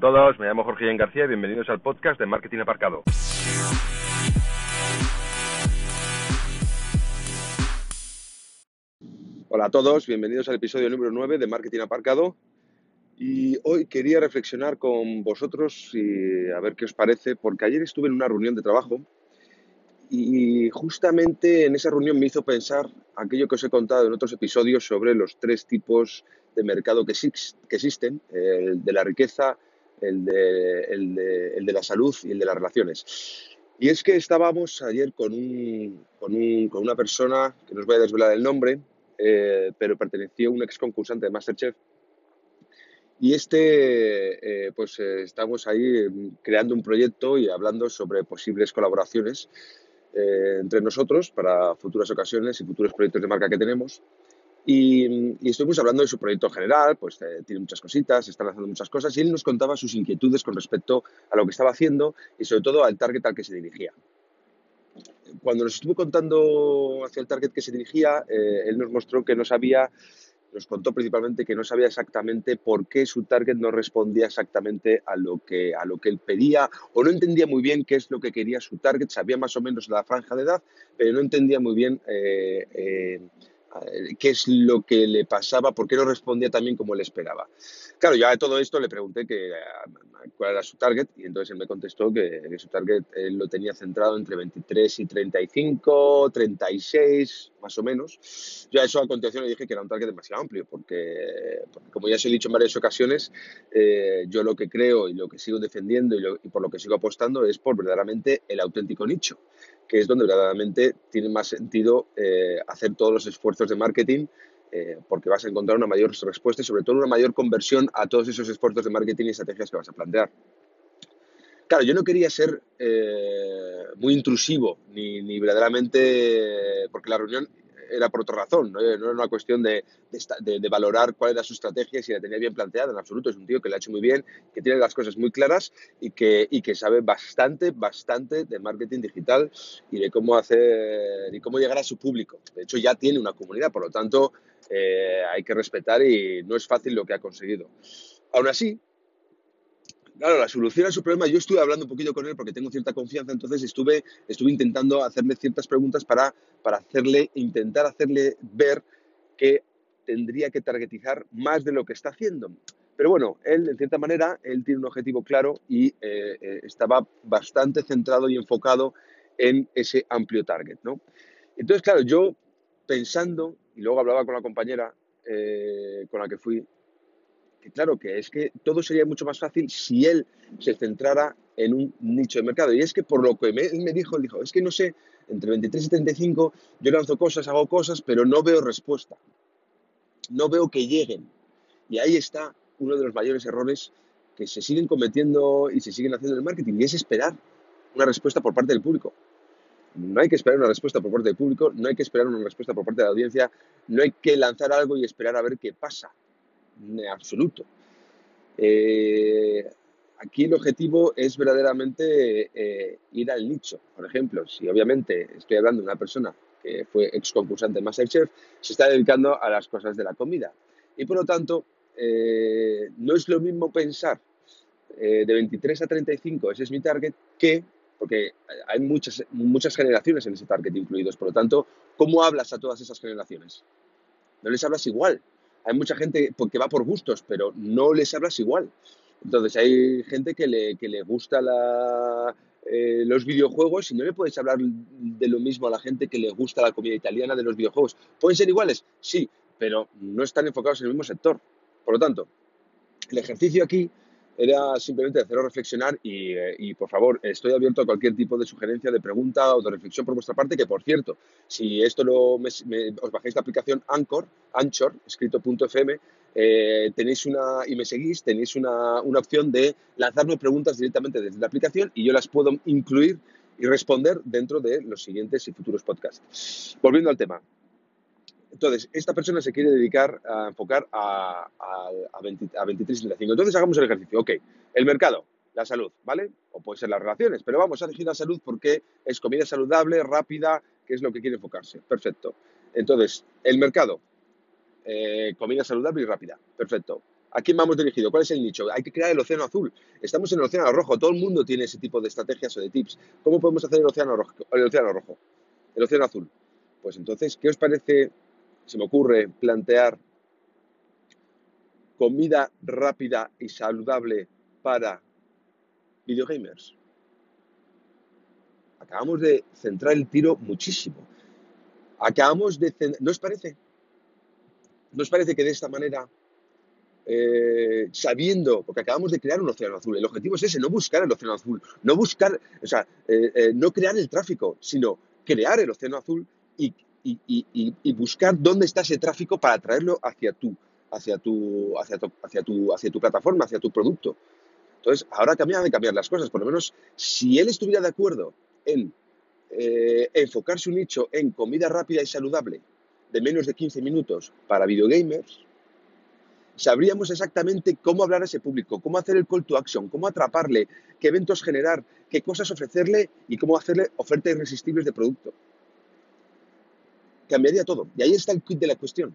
a todos, me llamo Jorge Ian García y bienvenidos al podcast de Marketing Aparcado. Hola a todos, bienvenidos al episodio número 9 de Marketing Aparcado. Y hoy quería reflexionar con vosotros y a ver qué os parece, porque ayer estuve en una reunión de trabajo y justamente en esa reunión me hizo pensar aquello que os he contado en otros episodios sobre los tres tipos de mercado que, existen, el de la riqueza, el de, el, de, la salud y el de las relaciones. Y es que estábamos ayer con, un, con, un, con una persona, que no os voy a desvelar el nombre, eh, pero pertenecía a un ex concursante de Masterchef. Y este, eh, pues eh, estamos ahí creando un proyecto y hablando sobre posibles colaboraciones entre nosotros para futuras ocasiones y futuros proyectos de marca que tenemos. Y, estuvimos hablando de su proyecto general, pues eh, tiene muchas cositas, están haciendo muchas cosas, y él nos contaba sus inquietudes con respecto a lo que estaba haciendo y sobre todo al target al que se dirigía. Cuando nos estuvo contando hacia el target que se dirigía, eh, él nos mostró que no sabía, nos contó principalmente que no sabía exactamente por qué su target no respondía exactamente a lo que, a lo que él pedía o no entendía muy bien qué es lo que quería su target, sabía más o menos la franja de edad, pero no entendía muy bien eh, eh, qué es lo que le pasaba, por qué no respondía también como él esperaba. Claro, ya de todo esto le pregunté que, cuál era su target y entonces él me contestó que, su target él lo tenía centrado entre 23 y 35, 36, más o menos. Yo a eso a continuación le dije que era un target demasiado amplio porque, como ya os he dicho en varias ocasiones, eh, yo lo que creo y lo que sigo defendiendo y, y por lo que sigo apostando es por verdaderamente el auténtico nicho que es donde verdaderamente tiene más sentido eh, hacer todos los esfuerzos de marketing eh, porque vas a encontrar una mayor respuesta y sobre todo una mayor conversión a todos esos esfuerzos de marketing y estrategias que vas a plantear. Claro, yo no quería ser eh, muy intrusivo ni, ni verdaderamente, porque la reunión era por otra razón, no, era una cuestión de, de, valorar cuál era su estrategia, si la tenía bien planteada, en absoluto, es un tío que la ha hecho muy bien, que tiene las cosas muy claras y que, y que sabe bastante, bastante de marketing digital y de cómo hacer y cómo llegar a su público. De hecho, ya tiene una comunidad, por lo tanto, eh, hay que respetar y no es fácil lo que ha conseguido. Aún así, Claro, la solución a su problema, yo estuve hablando un poquito con él porque tengo cierta confianza, entonces estuve, estuve intentando hacerle ciertas preguntas para, para hacerle, intentar hacerle ver que tendría que targetizar más de lo que está haciendo. Pero bueno, él, en cierta manera, él tiene un objetivo claro y eh, eh, estaba bastante centrado y enfocado en ese amplio target, ¿no? Entonces, claro, yo pensando, y luego hablaba con la compañera eh, con la que fui, que claro, que es que todo sería mucho más fácil si él se centrara en un nicho de mercado. Y es que por lo que me, él me dijo, él dijo, es que no sé, entre 23 y 35 yo lanzo cosas, hago cosas, pero no veo respuesta. No veo que lleguen. Y ahí está uno de los mayores errores que se siguen cometiendo y se siguen haciendo en el marketing, y es esperar una respuesta por parte del público. No hay que esperar una respuesta por parte del público, no hay que esperar una respuesta por parte de la audiencia, no hay que lanzar algo y esperar a ver qué pasa en absoluto. Eh, aquí el objetivo es verdaderamente eh, ir al nicho. Por ejemplo, si obviamente estoy hablando de una persona que fue ex concursante de Masterchef, se está dedicando a las cosas de la comida. Y por lo tanto, eh, no es lo mismo pensar de 23 a 35, ese es mi target, que, porque hay muchas, muchas generaciones en ese target incluidos, por lo tanto, ¿cómo hablas a todas esas generaciones? No les hablas igual hay mucha gente que va por gustos, pero no les hablas igual. Entonces hay gente que le, que le gusta eh, los videojuegos y no le puedes hablar de lo mismo a la gente que le gusta la comida italiana de los videojuegos. ¿Pueden ser iguales? Sí, pero no están enfocados en el mismo sector. Por lo tanto, el ejercicio aquí era simplemente haceros reflexionar eh, y, por favor, estoy abierto a cualquier tipo de sugerencia, de pregunta o de reflexión por vuestra parte, que por cierto, si esto lo, os bajáis la aplicación Anchor, Anchor, escrito.fm, eh, tenéis una, y me seguís, tenéis una, una opción de lanzarme preguntas directamente desde la aplicación y yo las puedo incluir y responder dentro de los siguientes y futuros podcasts. Volviendo al tema, entonces, esta persona se quiere dedicar a enfocar a, a, 23 y 35. Entonces, hagamos el ejercicio. Ok, el mercado, la salud, ¿vale? O puede ser las relaciones, pero vamos a elegir la salud porque es comida saludable, rápida, que es lo que quiere enfocarse. Perfecto. Entonces, el mercado, eh, comida saludable y rápida. Perfecto. ¿A quién vamos dirigido? ¿Cuál es el nicho? Hay que crear el océano azul. Estamos en el océano rojo. Todo el mundo tiene ese tipo de estrategias o de tips. ¿Cómo podemos hacer el océano rojo? El océano rojo. El océano azul. Pues entonces, ¿qué os parece? Se me ocurre plantear comida rápida y saludable para videogamers. Acabamos de centrar el tiro muchísimo. Acabamos de... ¿No os parece? ¿No os parece que de esta manera eh, sabiendo, porque acabamos de crear un océano azul. El objetivo es ese, no buscar el océano azul, no buscar, o sea, eh, eh, no crear el tráfico, sino crear el océano azul y, buscar dónde está ese tráfico para traerlo hacia tu, hacia tu, hacia tu, hacia tu, hacia tu plataforma, hacia tu producto. Entonces, ahora cambian de cambiar las cosas. Por lo menos, si él estuviera de acuerdo en enfocar su nicho en comida rápida y saludable de menos de 15 minutos para videogamers, sabríamos exactamente cómo hablar a ese público, cómo hacer el call to action, cómo atraparle, qué eventos generar, qué cosas ofrecerle y cómo hacerle ofertas irresistibles de producto. Cambiaría todo. Y ahí está el kit de la cuestión.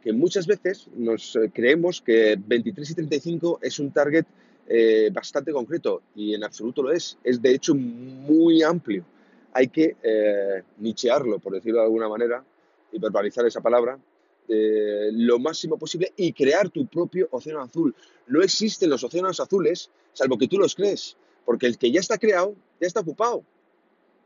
Que muchas veces nos eh, creemos que 23 y 35 es un target eh, bastante concreto y en absoluto lo es. Es de hecho muy amplio. Hay que eh, nichearlo, por decirlo de alguna manera, y verbalizar esa palabra, lo máximo posible y crear tu propio océano azul. No existen los océanos azules, salvo que tú los crees, porque el que ya está creado ya está ocupado.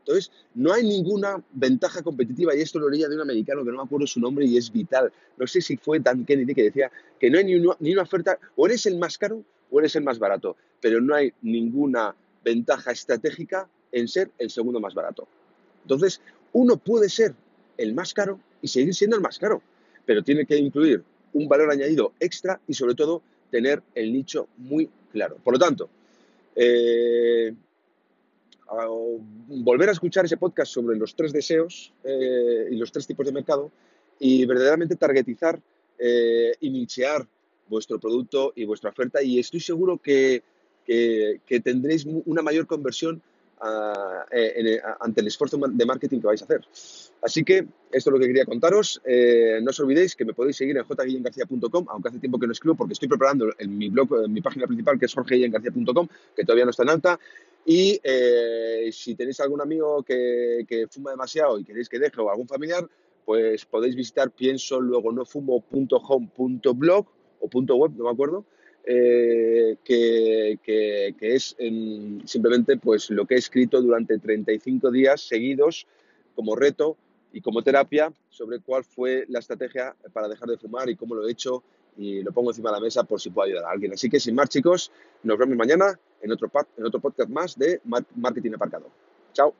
Entonces, no hay ninguna ventaja competitiva, y esto lo leía de un americano que no me acuerdo su nombre y es vital. No sé si fue Dan Kennedy que decía que no hay ni una, oferta, o eres el más caro o eres el más barato, pero no hay ninguna ventaja estratégica en ser el segundo más barato. Entonces, uno puede ser el más caro y seguir siendo el más caro pero tiene que incluir un valor añadido extra y sobre todo tener el nicho muy claro. Por lo tanto, eh, volver a escuchar ese podcast sobre los tres deseos eh, y los tres tipos de mercado y verdaderamente targetizar eh, y nichear vuestro producto y vuestra oferta y estoy seguro que, que tendréis una mayor conversión eh, ante el esfuerzo de marketing que vais a hacer. Así que esto es lo que quería contaros. Eh, no os olvidéis que me podéis seguir en jguillengarcía.com, aunque hace tiempo que no escribo porque estoy preparando en mi blog, en mi página principal, que es jorgeguillengarcía.com, que todavía no está en alta. Y eh, si tenéis algún amigo que, que, fuma demasiado y queréis que deje o algún familiar, pues podéis visitar pienso luego no fumo.home.blog o punto .web, no me acuerdo, eh, que, es simplemente pues, lo que he escrito durante 35 días seguidos como reto y como terapia sobre cuál fue la estrategia para dejar de fumar y cómo lo he hecho y lo pongo encima de la mesa por si puedo ayudar a alguien. Así que sin más chicos, nos vemos mañana en otro, en otro podcast más de Marketing Aparcado. Chao.